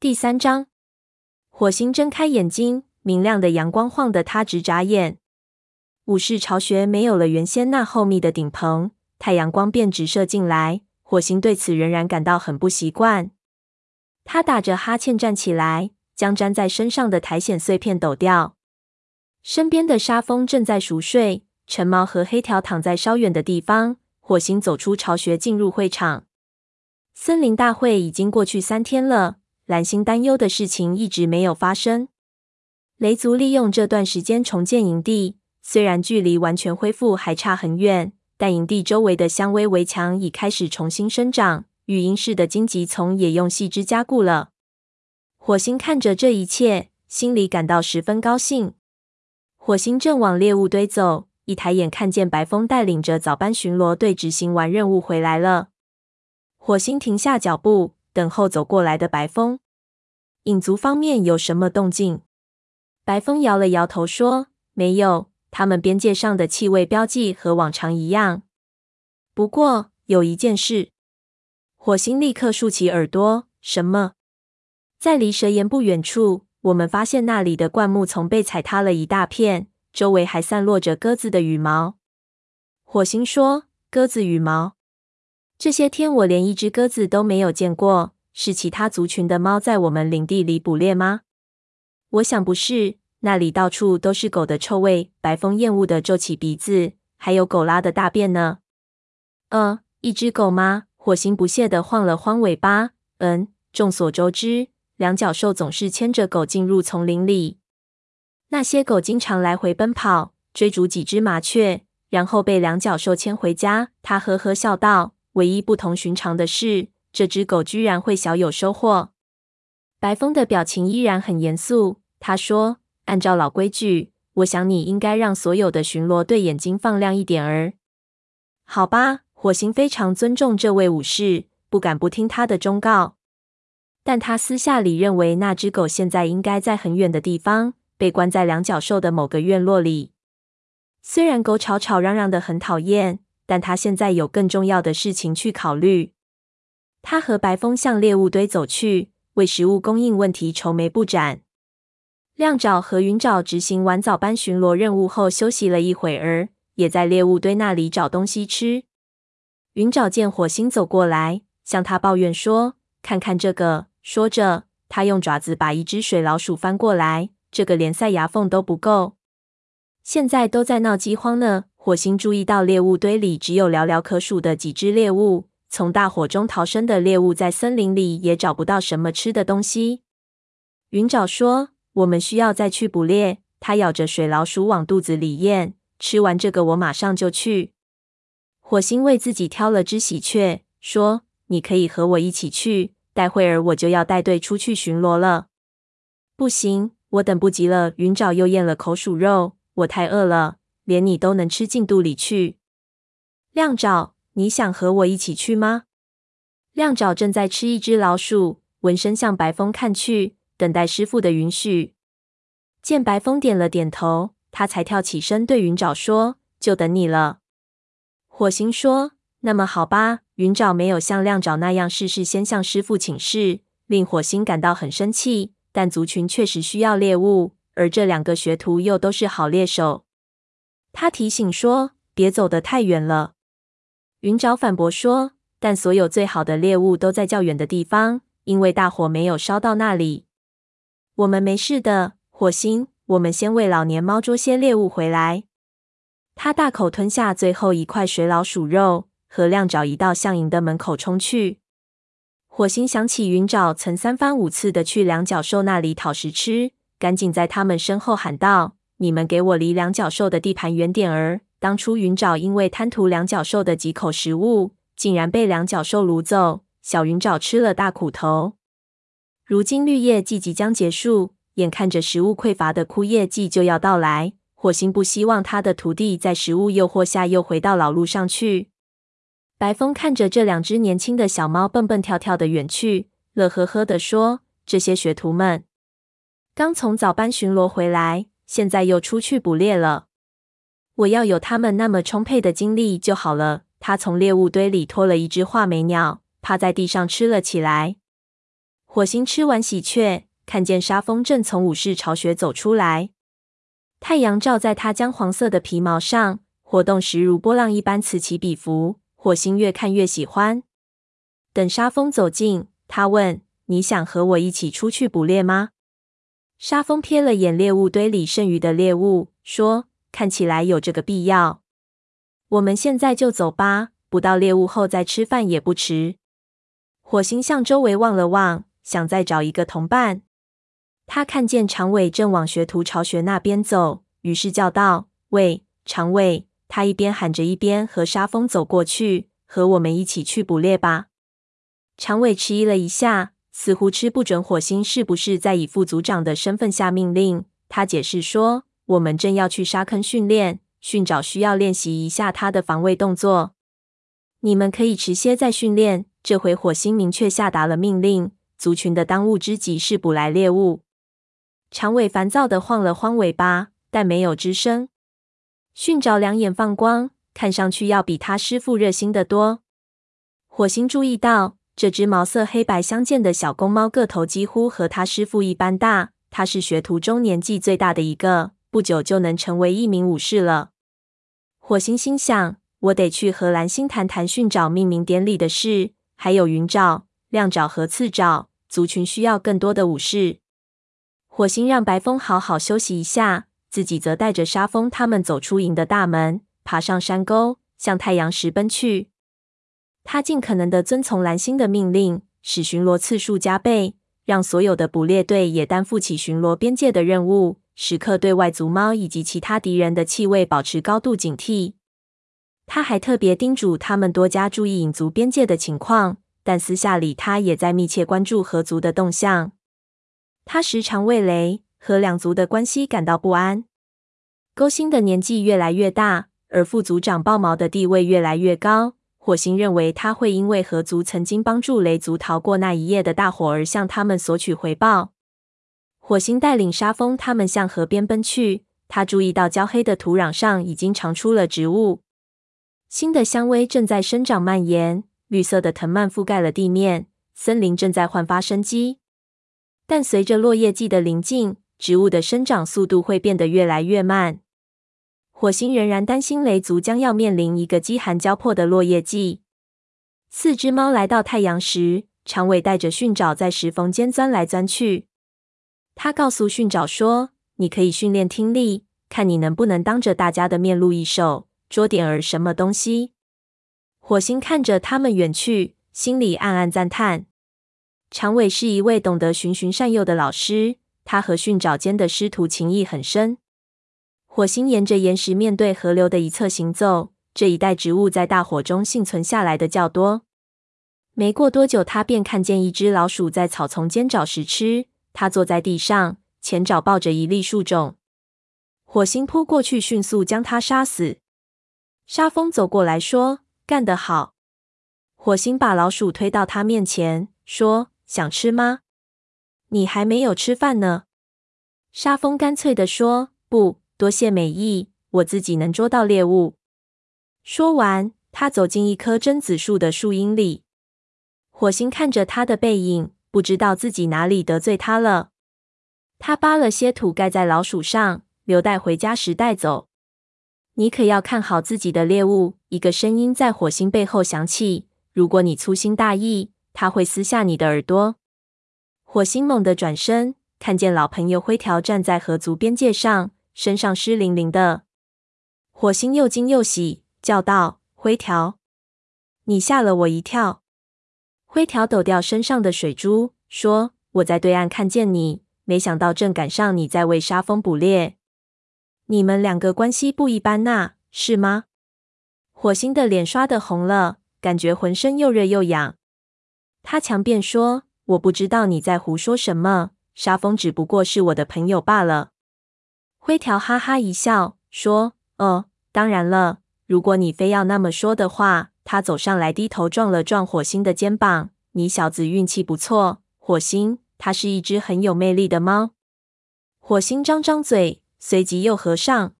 第三章，火星睁开眼睛，明亮的阳光晃得他直眨眼。武士巢穴没有了原先那厚密的顶棚，太阳光便直射进来。火星对此仍然感到很不习惯。他打着哈欠站起来，将粘在身上的苔藓碎片抖掉。身边的沙蜂正在熟睡，橙毛和黑条躺在稍远的地方。火星走出巢穴，进入会场。森林大会已经过去三天了。蓝星担忧的事情一直没有发生。雷族利用这段时间重建营地，虽然距离完全恢复还差很远，但营地周围的香薇围墙已开始重新生长，育婴室的荆棘丛也用细枝加固了。火星看着这一切，心里感到十分高兴。火星正往猎物堆走，一抬眼看见白风带领着早班巡逻队执行完任务回来了。火星停下脚步。等候走过来的白风，影族方面有什么动静？白风摇了摇头说：“没有，他们边界上的气味标记和往常一样。不过有一件事。”火星立刻竖起耳朵：“什么？”在离蛇岩不远处，我们发现那里的灌木丛被踩塌了一大片，周围还散落着鸽子的羽毛。火星说：“鸽子羽毛。”这些天我连一只鸽子都没有见过，是其他族群的猫在我们领地里捕猎吗？我想不是，那里到处都是狗的臭味。白风厌恶地皱起鼻子，还有狗拉的大便呢。呃，一只狗吗？火星不屑地晃了晃尾巴。嗯，众所周知，两脚兽总是牵着狗进入丛林里。那些狗经常来回奔跑，追逐几只麻雀，然后被两脚兽牵回家。他呵呵笑道。唯一不同寻常的是，这只狗居然会小有收获。白风的表情依然很严肃。他说：“按照老规矩，我想你应该让所有的巡逻队眼睛放亮一点儿。”好吧，火星非常尊重这位武士，不敢不听他的忠告。但他私下里认为，那只狗现在应该在很远的地方，被关在两角兽的某个院落里。虽然狗吵吵嚷嚷的很讨厌。但他现在有更重要的事情去考虑。他和白风向猎物堆走去，为食物供应问题愁眉不展。亮爪和云爪执行完早班巡逻任务后，休息了一会儿，也在猎物堆那里找东西吃。云爪见火星走过来，向他抱怨说：“看看这个。”说着，他用爪子把一只水老鼠翻过来，这个连塞牙缝都不够。现在都在闹饥荒呢。火星注意到猎物堆里只有寥寥可数的几只猎物，从大火中逃生的猎物在森林里也找不到什么吃的东西。云爪说：“我们需要再去捕猎。”他咬着水老鼠往肚子里咽，吃完这个我马上就去。火星为自己挑了只喜鹊，说：“你可以和我一起去，待会儿我就要带队出去巡逻了。”不行，我等不及了。云爪又咽了口鼠肉，我太饿了。连你都能吃进肚里去，亮爪，你想和我一起去吗？亮爪正在吃一只老鼠，闻声向白风看去，等待师傅的允许。见白风点了点头，他才跳起身对云爪说：“就等你了。”火星说：“那么好吧。”云爪没有像亮爪那样事事先向师傅请示，令火星感到很生气。但族群确实需要猎物，而这两个学徒又都是好猎手。他提醒说：“别走得太远了。”云爪反驳说：“但所有最好的猎物都在较远的地方，因为大火没有烧到那里。”我们没事的，火星。我们先为老年猫捉些猎物回来。他大口吞下最后一块水老鼠肉，和亮爪一道向营的门口冲去。火星想起云爪曾三番五次的去两脚兽那里讨食吃，赶紧在他们身后喊道。你们给我离两脚兽的地盘远点儿！当初云爪因为贪图两脚兽的几口食物，竟然被两脚兽掳走，小云爪吃了大苦头。如今绿叶季即将结束，眼看着食物匮乏的枯叶季就要到来，火星不希望他的徒弟在食物诱惑下又回到老路上去。白风看着这两只年轻的小猫蹦蹦跳跳的远去，乐呵呵地说：“这些学徒们刚从早班巡逻回来。”现在又出去捕猎了，我要有他们那么充沛的精力就好了。他从猎物堆里拖了一只画眉鸟，趴在地上吃了起来。火星吃完喜鹊，看见沙风正从武士巢穴走出来，太阳照在他姜黄色的皮毛上，活动时如波浪一般此起彼伏。火星越看越喜欢。等沙风走近，他问：“你想和我一起出去捕猎吗？”沙风瞥了眼猎物堆里剩余的猎物，说：“看起来有这个必要。我们现在就走吧，捕到猎物后再吃饭也不迟。”火星向周围望了望，想再找一个同伴。他看见长尾正往学徒巢穴那边走，于是叫道：“喂，长尾！”他一边喊着，一边和沙蜂走过去：“和我们一起去捕猎吧。”长尾迟疑了一下，似乎吃不准火星是不是在以副组长的身份下命令。他解释说：“我们正要去沙坑训练，训爪需要练习一下他的防卫动作。你们可以迟些再训练。”这回火星明确下达了命令：族群的当务之急是捕来猎物。长尾烦躁地晃了晃尾巴，但没有吱声。训爪两眼放光，看上去要比他师傅热心得多。火星注意到，这只毛色黑白相间的小公猫个头几乎和他师傅一般大，他是学徒中年纪最大的一个，不久就能成为一名武士了。火星心想：我得去和蓝星谈谈训爪命名典礼的事。还有云爪、亮爪和刺爪族群需要更多的武士。火星让白风好好休息一下，自己则带着沙蜂他们走出营的大门，爬上山沟，向太阳石奔去。他尽可能的遵从蓝星的命令，使巡逻次数加倍，让所有的捕猎队也担负起巡逻边界的任务，时刻对外族猫以及其他敌人的气味保持高度警惕。他还特别叮嘱他们多加注意影族边界的情况，但私下里他也在密切关注合族的动向。他时常为雷和两族的关系感到不安。勾心的年纪越来越大，而副族长豹毛的地位越来越高。火星认为他会因为合族曾经帮助雷族逃过那一夜的大火而向他们索取回报。火星带领沙蜂他们向河边奔去。他注意到焦黑的土壤上已经长出了植物。新的香味正在生长蔓延，绿色的藤蔓覆盖了地面，森林正在焕发生机。但随着落叶季的临近，植物的生长速度会变得越来越慢。火星仍然担心雷族将要面临一个饥寒交迫的落叶季。四只猫来到太阳时，长尾带着训爪在石缝间钻来钻去。他告诉训爪说：“你可以训练听力，看你能不能当着大家的面录一首。”捉点儿什么东西？火星看着他们远去，心里暗暗赞叹。长尾是一位懂得循循善诱的老师，他和训爪间的师徒情谊很深。火星沿着岩石面对河流的一侧行走，这一带植物在大火中幸存下来的较多。没过多久，他便看见一只老鼠在草丛间找食吃。他坐在地上，前爪抱着一粒树种。火星扑过去，迅速将他杀死。沙风走过来说：“干得好！”火星把老鼠推到他面前，说：“想吃吗？你还没有吃饭呢。”沙风干脆地说：“不，多谢美意，我自己能捉到猎物。”说完，他走进一棵榛子树的树荫里。火星看着他的背影，不知道自己哪里得罪他了。他扒了些土盖在老鼠上，留待回家时带走。你可要看好自己的猎物。一个声音在火星背后响起。如果你粗心大意，他会撕下你的耳朵。火星猛地转身，看见老朋友灰条站在河族边界上，身上湿淋淋的。火星又惊又喜，叫道：“灰条，你吓了我一跳。”灰条抖掉身上的水珠，说：“我在对岸看见你，没想到正赶上你在为沙蜂捕猎。”你们两个关系不一般呐，是吗？火星的脸刷的红了，感觉浑身又热又痒。他强辩说：“我不知道你在胡说什么，沙蜂只不过是我的朋友罢了。”灰条哈哈一笑，说：“哦，当然了，如果你非要那么说的话。”他走上来，低头撞了撞火星的肩膀：“你小子运气不错，火星，它是一只很有魅力的猫。”火星张张嘴。随即又合上。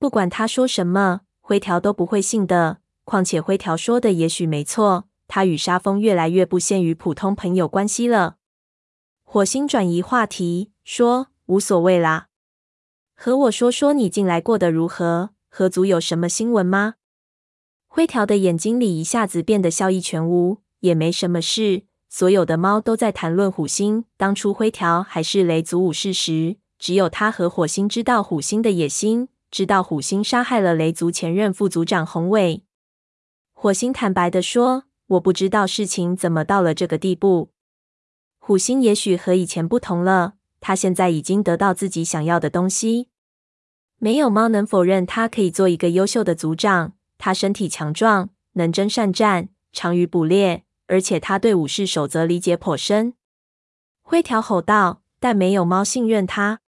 不管他说什么，灰条都不会信的。况且灰条说的也许没错，他与沙蜂越来越不限于普通朋友关系了。火星转移话题，说：“无所谓啦，和我说说你近来过得如何？河族有什么新闻吗？”灰条的眼睛里一下子变得笑意全无，也没什么事。所有的猫都在谈论虎星。当初灰条还是雷族武士时，只有他和火星知道虎星的野心，知道虎星杀害了雷族前任副族长宏伟。火星坦白地说：“我不知道事情怎么到了这个地步。虎星也许和以前不同了，他现在已经得到自己想要的东西。没有猫能否认他可以做一个优秀的族长。他身体强壮，能征善战，长于捕猎。”而且他对武士守则理解颇深。灰条吼道：“但没有猫信任他。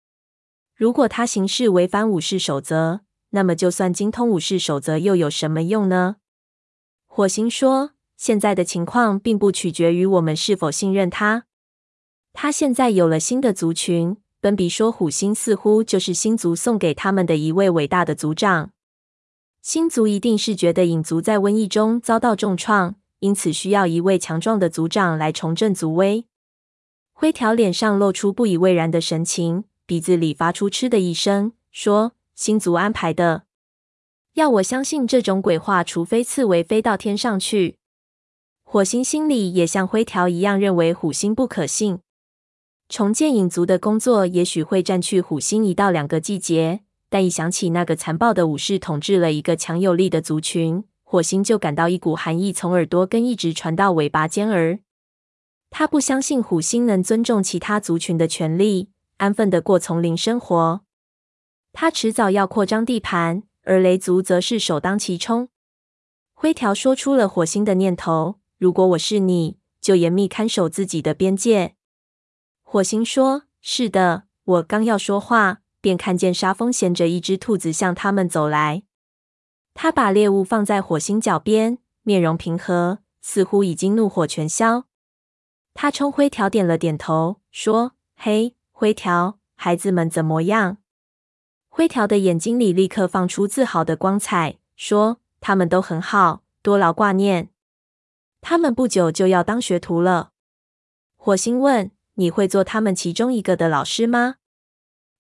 如果他行事违反武士守则，那么就算精通武士守则又有什么用呢？”火星说：“现在的情况并不取决于我们是否信任他。他现在有了新的族群。奔比说，虎星似乎就是星族送给他们的一位伟大的族长。星族一定是觉得影族在瘟疫中遭到重创。”因此，需要一位强壮的族长来重振族威。灰条脸上露出不以为然的神情，鼻子里发出嗤的一声，说：“星族安排的，要我相信这种鬼话，除非刺猬飞到天上去。”火星心里也像灰条一样认为虎星不可信。重建影族的工作也许会占据虎星一到两个季节，但一想起那个残暴的武士统治了一个强有力的族群。火星就感到一股寒意从耳朵根一直传到尾巴尖儿。他不相信虎星能尊重其他族群的权利，安分地过丛林生活。他迟早要扩张地盘，而雷族则是首当其冲。灰条说出了火星的念头：“如果我是你，就严密看守自己的边界。”火星说：“是的。”我刚要说话，便看见沙风衔着一只兔子向他们走来。他把猎物放在火星脚边，面容平和，似乎已经怒火全消。他冲灰条点了点头，说：“嘿，灰条，孩子们怎么样？”灰条的眼睛里立刻放出自豪的光彩，说：“他们都很好，多劳挂念。他们不久就要当学徒了。”火星问：“你会做他们其中一个的老师吗？”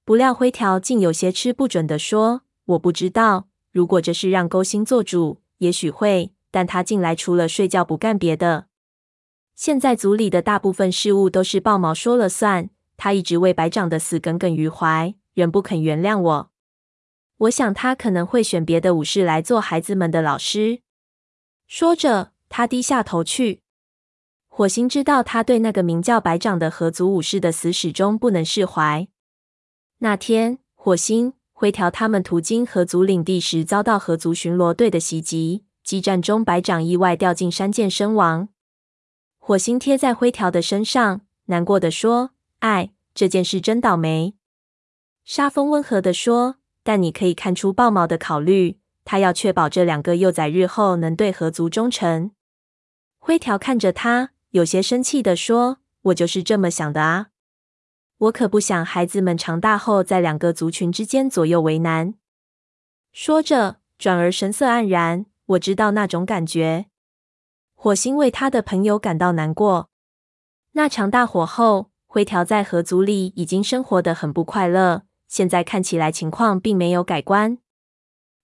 不料灰条竟有些吃不准地说：“我不知道。”如果这是让勾心做主，也许会，但他近来除了睡觉不干别的。现在族里的大部分事务都是豹毛说了算，他一直为白长的死耿耿于怀，仍不肯原谅我。我想他可能会选别的武士来做孩子们的老师。说着，他低下头去。火星知道他对那个名叫白长的合族武士的死始终不能释怀。那天，火星。灰条他们途经河族领地时，遭到河族巡逻队的袭击。激战中，白长意外掉进山涧身亡。火星贴在灰条的身上，难过的说：“哎，这件事真倒霉。”沙风温和的说：“但你可以看出豹毛的考虑，他要确保这两个幼崽日后能对河族忠诚。”灰条看着他，有些生气的说：“我就是这么想的啊。”我可不想孩子们长大后在两个族群之间左右为难。说着，转而神色黯然。我知道那种感觉。火星为他的朋友感到难过。那场大火后，灰条在河族里已经生活得很不快乐。现在看起来情况并没有改观。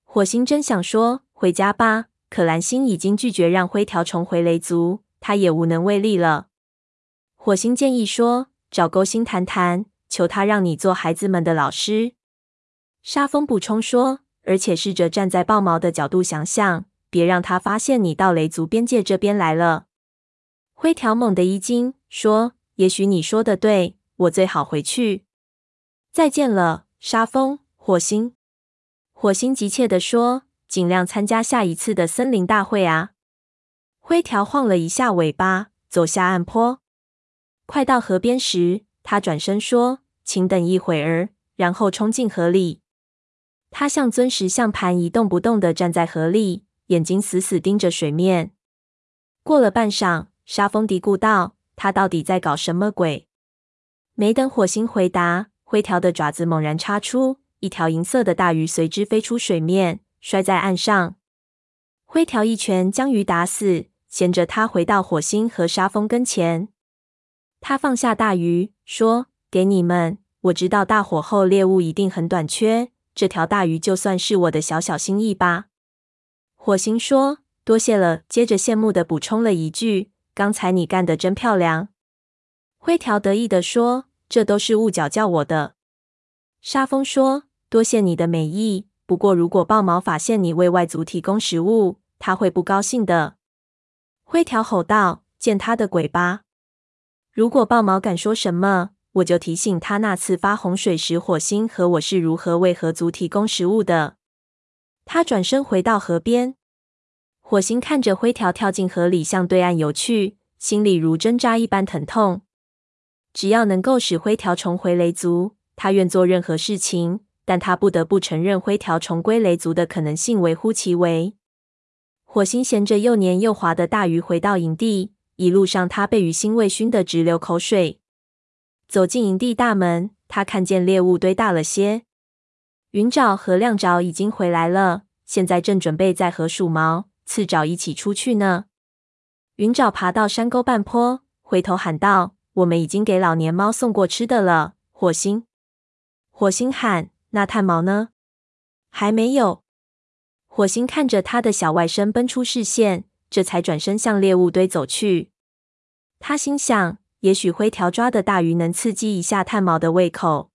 火星真想说回家吧，可蓝星已经拒绝让灰条重回雷族，他也无能为力了。火星建议说。找勾心谈谈，求他让你做孩子们的老师。沙风补充说，而且试着站在豹毛的角度想想，别让他发现你到雷族边界这边来了。灰条猛地一惊，说：“也许你说的对，我最好回去。再见了，沙风，火星。”火星急切地说：“尽量参加下一次的森林大会啊！”灰条晃了一下尾巴，走下岸坡。快到河边时，他转身说：“请等一会儿。”然后冲进河里。他像尊石像盘一动不动地站在河里，眼睛死死盯着水面。过了半晌，沙风嘀咕道：“他到底在搞什么鬼？”没等火星回答，灰条的爪子猛然插出，一条银色的大鱼随之飞出水面，摔在岸上。灰条一拳将鱼打死，衔着它回到火星和沙风跟前。他放下大鱼，说：“给你们。我知道大火后猎物一定很短缺，这条大鱼就算是我的小小心意吧。”火星说：“多谢了。”接着羡慕的补充了一句：“刚才你干得真漂亮。”灰条得意的说：“这都是雾角教我的。”沙风说：“多谢你的美意。不过，如果豹毛发现你为外族提供食物，他会不高兴的。”灰条吼道：“见他的鬼吧！如果豹毛敢说什么，我就提醒他那次发洪水时，火星和我是如何为河族提供食物的。”他转身回到河边，火星看着灰条跳进河里，向对岸游去，心里如针扎一般疼痛。只要能够使灰条重回雷族，他愿做任何事情。但他不得不承认，灰条重归雷族的可能性微乎其微。火星衔着又黏又滑的大鱼回到营地，一路上他被鱼腥味熏得直流口水。走进营地大门，他看见猎物堆大了些。云沼和亮爪已经回来了，现在正准备再和鼠毛、刺爪一起出去呢。云爪爬到山沟半坡，回头喊道：“我们已经给老年猫送过吃的了。”火星，火星喊：“那炭毛呢？”还没有。火星看着他的小外甥奔出视线，这才转身向猎物堆走去。他心想，也许灰条抓的大鱼能刺激一下炭毛的胃口。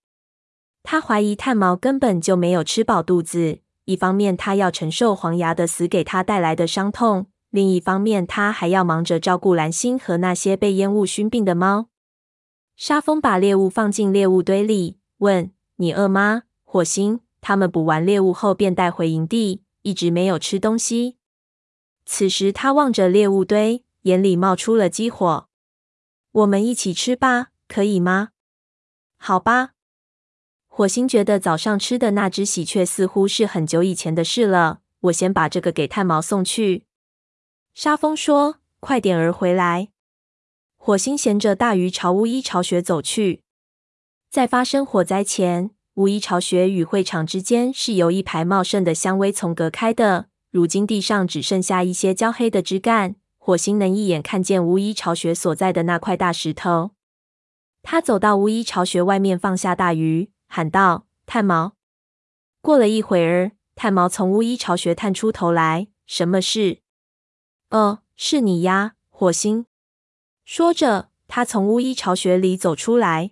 他怀疑炭毛根本就没有吃饱肚子。一方面，他要承受黄牙的死给他带来的伤痛；另一方面，他还要忙着照顾蓝星和那些被烟雾熏病的猫。沙风把猎物放进猎物堆里，问：“你饿吗？”火星他们捕完猎物后便带回营地。一直没有吃东西。此时他望着猎物堆，眼里冒出了激火。我们一起吃吧，可以吗？好吧。火星觉得早上吃的那只喜鹊似乎是很久以前的事了。我先把这个给炭毛送去。沙风说：“快点儿回来。”火星衔着大鱼朝巫医巢穴走去。在发生火灾前，巫医巢穴与会场之间是由一排茂盛的香薇丛隔开的。如今地上只剩下一些焦黑的枝干。火星能一眼看见巫医巢穴所在的那块大石头。他走到巫医巢穴外面，放下大鱼，喊道：“炭毛！”过了一会儿，炭毛从巫医巢穴探出头来：“什么事？”“哦，是你呀，火星。”说着，他从巫医巢穴里走出来。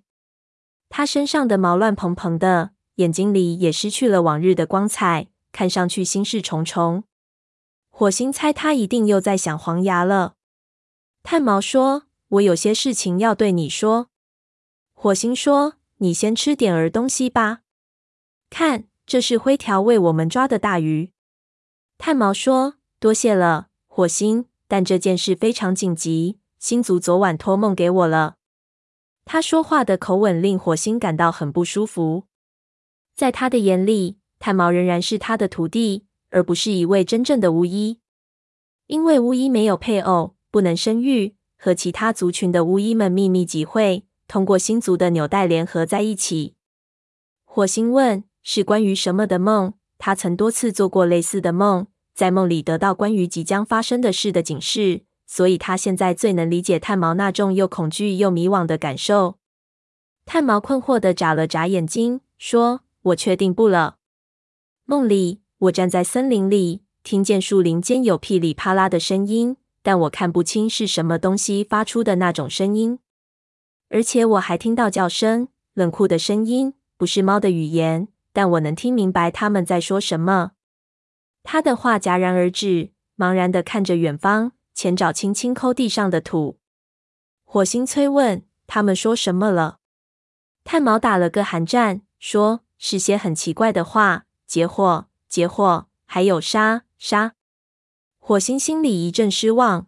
他身上的毛乱蓬蓬的，眼睛里也失去了往日的光彩，看上去心事重重。火星猜他一定又在想黄牙了。炭毛说：“我有些事情要对你说。”火星说：“你先吃点儿东西吧。看，这是灰条为我们抓的大鱼。”炭毛说：“多谢了，火星，但这件事非常紧急，星族昨晚托梦给我了。”他说话的口吻令火星感到很不舒服。在他的眼里，炭毛仍然是他的徒弟，而不是一位真正的巫医。因为巫医没有配偶，不能生育，和其他族群的巫医们秘密集会，通过星族的纽带联合在一起。火星问：“是关于什么的梦？”他曾多次做过类似的梦，在梦里得到关于即将发生的事的警示。所以他现在最能理解炭毛那种又恐惧又迷惘的感受。炭毛困惑地眨了眨眼睛，说：“我确定不了。梦里，我站在森林里，听见树林间有噼里啪啦的声音，但我看不清是什么东西发出的那种声音。而且我还听到叫声，冷酷的声音，不是猫的语言，但我能听明白他们在说什么。”他的话戛然而止，茫然地看着远方。前爪轻轻抠地上的土，火星催问：“他们说什么了？”炭毛打了个寒战，说：“是些很奇怪的话，结果，结火，还有杀杀。”火星心里一阵失望。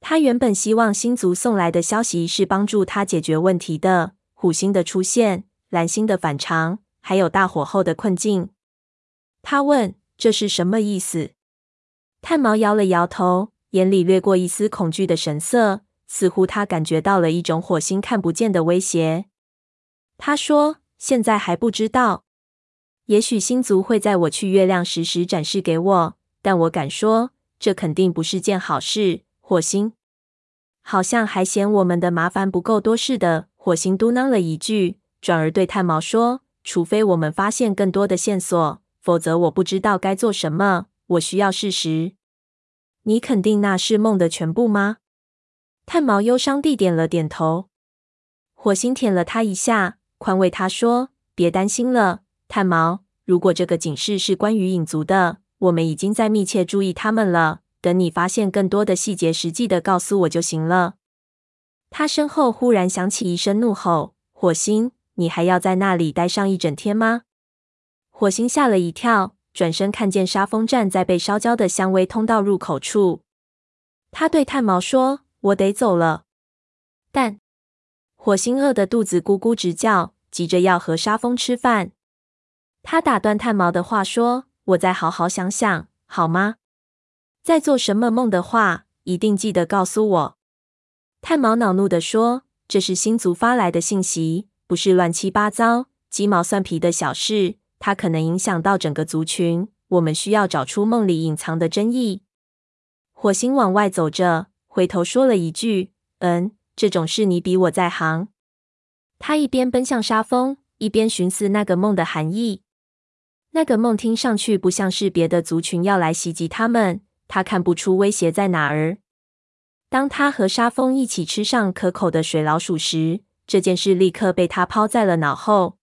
他原本希望星族送来的消息是帮助他解决问题的，虎星的出现，蓝星的反常，还有大火后的困境。他问：“这是什么意思？”炭毛摇了摇头。眼里掠过一丝恐惧的神色，似乎他感觉到了一种火星看不见的威胁。他说：“现在还不知道，也许星族会在我去月亮时时展示给我，但我敢说，这肯定不是件好事。”火星好像还嫌我们的麻烦不够多似的。火星嘟囔了一句，转而对炭毛说：“除非我们发现更多的线索，否则我不知道该做什么。我需要事实。你肯定那是梦的全部吗？”炭毛忧伤地点了点头。火星舔了他一下，宽慰他说：“别担心了，炭毛。如果这个警示是关于影族的，我们已经在密切注意他们了。等你发现更多的细节，实际的告诉我就行了。”他身后忽然响起一声怒吼：“火星，你还要在那里待上一整天吗？”火星吓了一跳，转身看见沙风站在被烧焦的香薇通道入口处。他对炭毛说：“我得走了。”但火星饿得肚子咕咕直叫，急着要和沙风吃饭。他打断炭毛的话说：“我再好好想想，好吗？在做什么梦的话，一定记得告诉我。”炭毛恼怒地说：“这是星族发来的信息，不是乱七八糟、鸡毛蒜皮的小事。它可能影响到整个族群。我们需要找出梦里隐藏的真意。”火星往外走着，回头说了一句：“嗯，这种事你比我在行。”他一边奔向沙峰，一边寻思那个梦的含义。那个梦听上去不像是别的族群要来袭击他们，他看不出威胁在哪儿。当他和沙风一起吃上可口的水老鼠时，这件事立刻被他抛在了脑后。